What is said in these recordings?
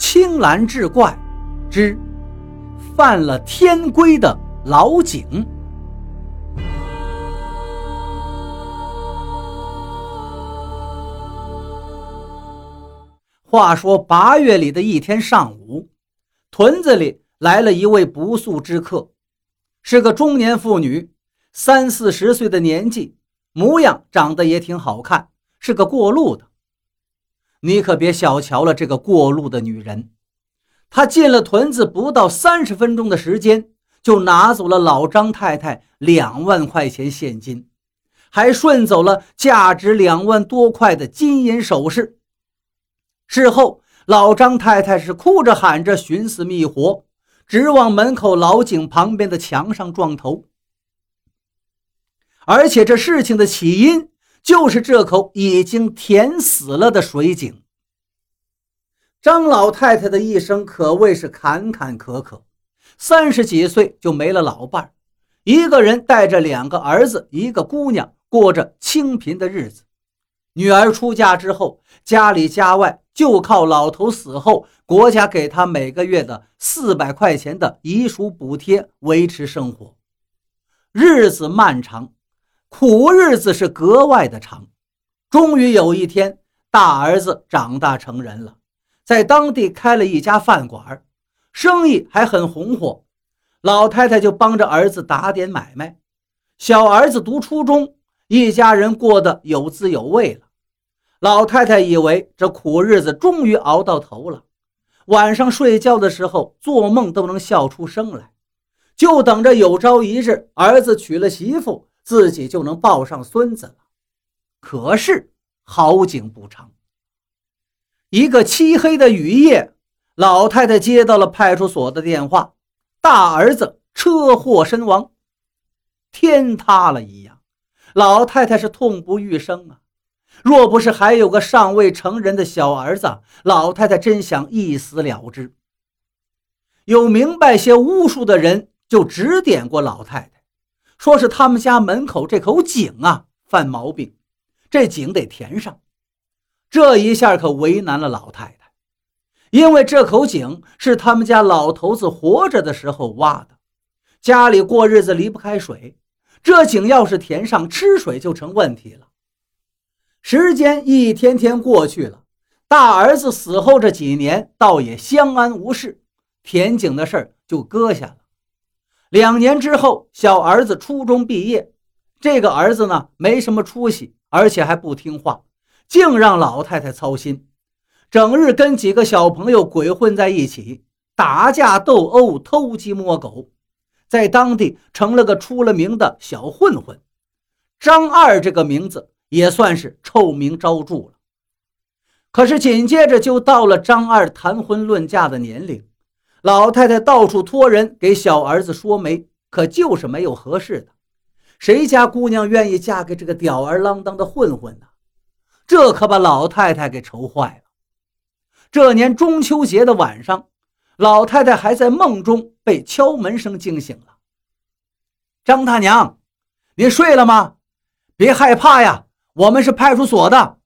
青蓝志怪之犯了天规的老井。话说八月里的一天上午，屯子里来了一位不速之客，是个中年妇女，三四十岁的年纪，模样长得也挺好看，是个过路的。你可别小瞧了这个过路的女人，她进了屯子不到三十分钟的时间，就拿走了老张太太两万块钱现金，还顺走了价值两万多块的金银首饰。事后，老张太太是哭着喊着寻死觅活，直往门口老井旁边的墙上撞头。而且这事情的起因就是这口已经填死了的水井。张老太太的一生可谓是坎坎坷坷，三十几岁就没了老伴儿，一个人带着两个儿子一个姑娘，过着清贫的日子。女儿出嫁之后，家里家外就靠老头死后国家给他每个月的四百块钱的遗属补贴维持生活。日子漫长，苦日子是格外的长。终于有一天，大儿子长大成人了，在当地开了一家饭馆，生意还很红火。老太太就帮着儿子打点买卖。小儿子读初中。一家人过得有滋有味了。老太太以为这苦日子终于熬到头了，晚上睡觉的时候做梦都能笑出声来，就等着有朝一日儿子娶了媳妇，自己就能抱上孙子了。可是好景不长，一个漆黑的雨夜，老太太接到了派出所的电话，大儿子车祸身亡，天塌了一样。老太太是痛不欲生啊！若不是还有个尚未成人的小儿子，老太太真想一死了之。有明白些巫术的人就指点过老太太，说是他们家门口这口井啊犯毛病，这井得填上。这一下可为难了老太太，因为这口井是他们家老头子活着的时候挖的，家里过日子离不开水。这井要是填上，吃水就成问题了。时间一天天过去了，大儿子死后这几年倒也相安无事，填井的事儿就搁下了。两年之后，小儿子初中毕业，这个儿子呢没什么出息，而且还不听话，净让老太太操心，整日跟几个小朋友鬼混在一起，打架斗殴，偷鸡摸狗。在当地成了个出了名的小混混，张二这个名字也算是臭名昭著了。可是紧接着就到了张二谈婚论嫁的年龄，老太太到处托人给小儿子说媒，可就是没有合适的。谁家姑娘愿意嫁给这个吊儿郎当的混混呢？这可把老太太给愁坏了。这年中秋节的晚上。老太太还在梦中被敲门声惊醒了。张大娘，你睡了吗？别害怕呀，我们是派出所的。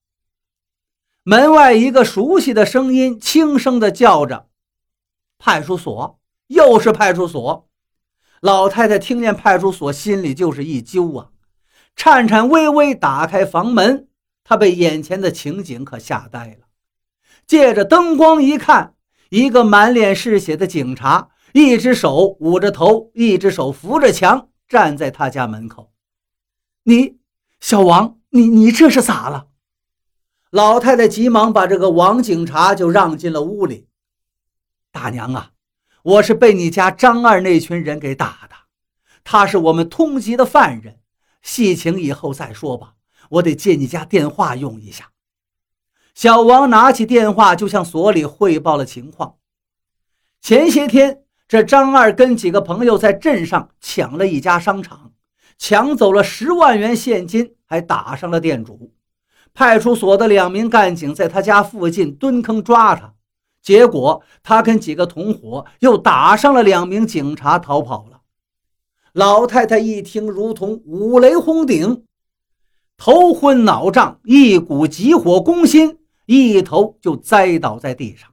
门外一个熟悉的声音轻声的叫着：“派出所，又是派出所。”老太太听见派出所，心里就是一揪啊，颤颤巍巍打开房门。她被眼前的情景可吓呆了，借着灯光一看。一个满脸是血的警察，一只手捂着头，一只手扶着墙，站在他家门口。你，小王，你你这是咋了？老太太急忙把这个王警察就让进了屋里。大娘啊，我是被你家张二那群人给打的，他是我们通缉的犯人，细情以后再说吧。我得借你家电话用一下。小王拿起电话，就向所里汇报了情况。前些天，这张二跟几个朋友在镇上抢了一家商场，抢走了十万元现金，还打伤了店主。派出所的两名干警在他家附近蹲坑抓他，结果他跟几个同伙又打伤了两名警察，逃跑了。老太太一听，如同五雷轰顶，头昏脑胀，一股急火攻心。一头就栽倒在地上，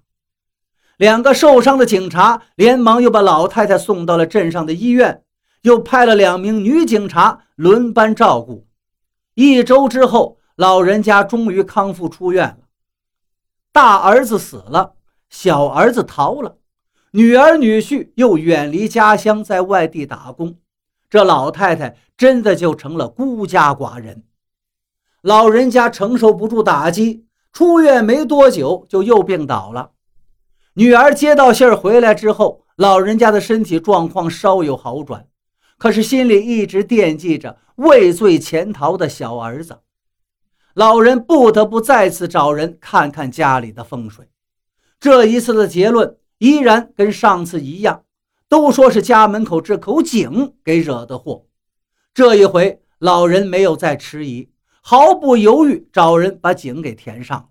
两个受伤的警察连忙又把老太太送到了镇上的医院，又派了两名女警察轮班照顾。一周之后，老人家终于康复出院了。大儿子死了，小儿子逃了，女儿女婿又远离家乡，在外地打工。这老太太真的就成了孤家寡人。老人家承受不住打击，出院没多久就又病倒了。女儿接到信儿回来之后，老人家的身体状况稍有好转，可是心里一直惦记着畏罪潜逃的小儿子。老人不得不再次找人看看家里的风水。这一次的结论依然跟上次一样，都说是家门口这口井给惹的祸。这一回，老人没有再迟疑。毫不犹豫找人把井给填上了。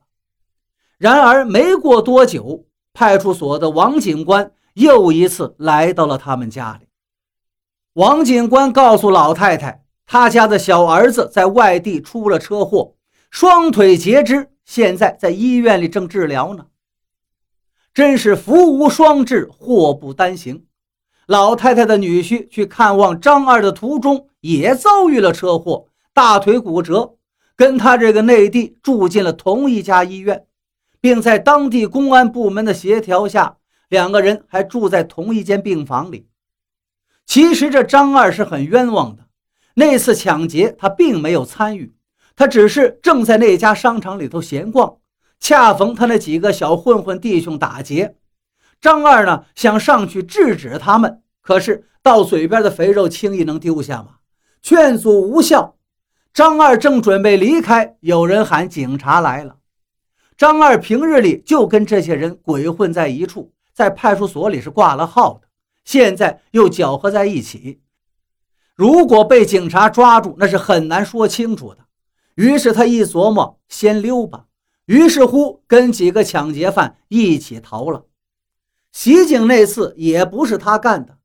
然而没过多久，派出所的王警官又一次来到了他们家里。王警官告诉老太太，他家的小儿子在外地出了车祸，双腿截肢，现在在医院里正治疗呢。真是福无双至，祸不单行。老太太的女婿去看望张二的途中，也遭遇了车祸，大腿骨折。跟他这个内地住进了同一家医院，并在当地公安部门的协调下，两个人还住在同一间病房里。其实这张二是很冤枉的，那次抢劫他并没有参与，他只是正在那家商场里头闲逛，恰逢他那几个小混混弟兄打劫，张二呢想上去制止他们，可是到嘴边的肥肉轻易能丢下吗？劝阻无效。张二正准备离开，有人喊警察来了。张二平日里就跟这些人鬼混在一处，在派出所里是挂了号的，现在又搅和在一起，如果被警察抓住，那是很难说清楚的。于是他一琢磨，先溜吧。于是乎，跟几个抢劫犯一起逃了。袭警那次也不是他干的，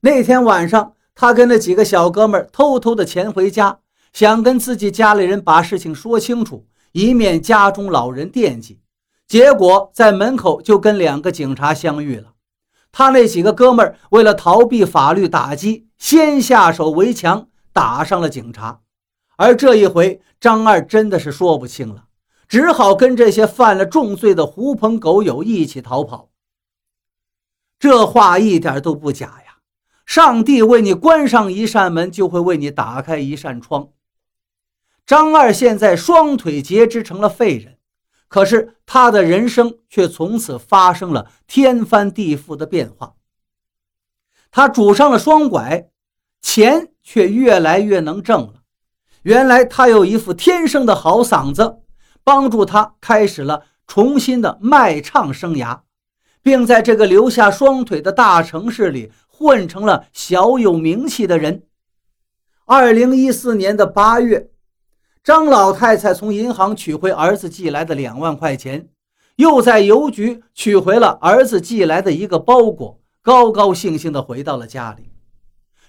那天晚上他跟那几个小哥们偷偷的潜回家。想跟自己家里人把事情说清楚，以免家中老人惦记。结果在门口就跟两个警察相遇了。他那几个哥们为了逃避法律打击，先下手为强，打上了警察。而这一回，张二真的是说不清了，只好跟这些犯了重罪的狐朋狗友一起逃跑。这话一点都不假呀！上帝为你关上一扇门，就会为你打开一扇窗。张二现在双腿截肢成了废人，可是他的人生却从此发生了天翻地覆的变化。他拄上了双拐，钱却越来越能挣了。原来他有一副天生的好嗓子，帮助他开始了重新的卖唱生涯，并在这个留下双腿的大城市里混成了小有名气的人。二零一四年的八月。张老太太从银行取回儿子寄来的两万块钱，又在邮局取回了儿子寄来的一个包裹，高高兴兴地回到了家里。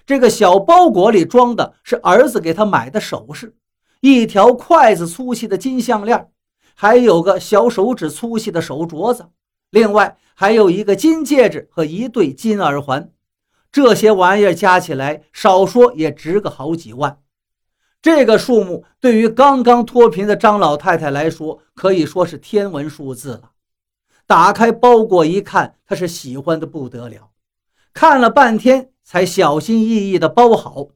这个小包裹里装的是儿子给他买的首饰，一条筷子粗细的金项链，还有个小手指粗细的手镯子，另外还有一个金戒指和一对金耳环。这些玩意儿加起来，少说也值个好几万。这个数目对于刚刚脱贫的张老太太来说，可以说是天文数字了。打开包裹一看，她是喜欢的不得了，看了半天才小心翼翼地包好，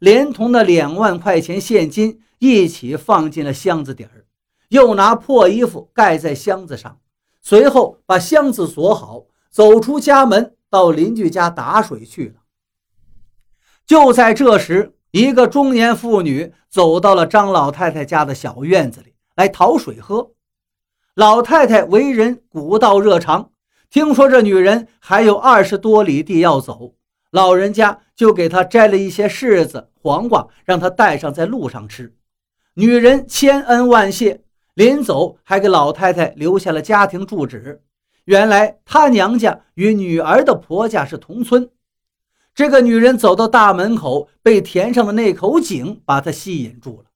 连同那两万块钱现金一起放进了箱子底儿，又拿破衣服盖在箱子上，随后把箱子锁好，走出家门，到邻居家打水去了。就在这时。一个中年妇女走到了张老太太家的小院子里来讨水喝。老太太为人古道热肠，听说这女人还有二十多里地要走，老人家就给她摘了一些柿子、黄瓜，让她带上在路上吃。女人千恩万谢，临走还给老太太留下了家庭住址。原来她娘家与女儿的婆家是同村。这个女人走到大门口，被填上的那口井把她吸引住了。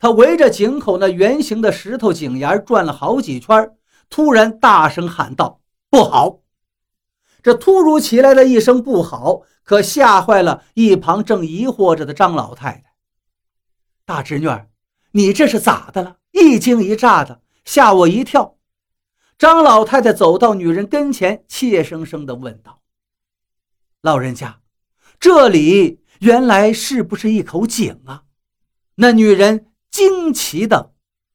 她围着井口那圆形的石头井沿转了好几圈，突然大声喊道：“不好！这突如其来的一声不好，可吓坏了一旁正疑惑着的张老太太。大侄女儿，你这是咋的了？一惊一乍的，吓我一跳。张老太太走到女人跟前，怯生生地问道：“老人家，这里原来是不是一口井啊？”那女人惊奇地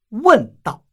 问道。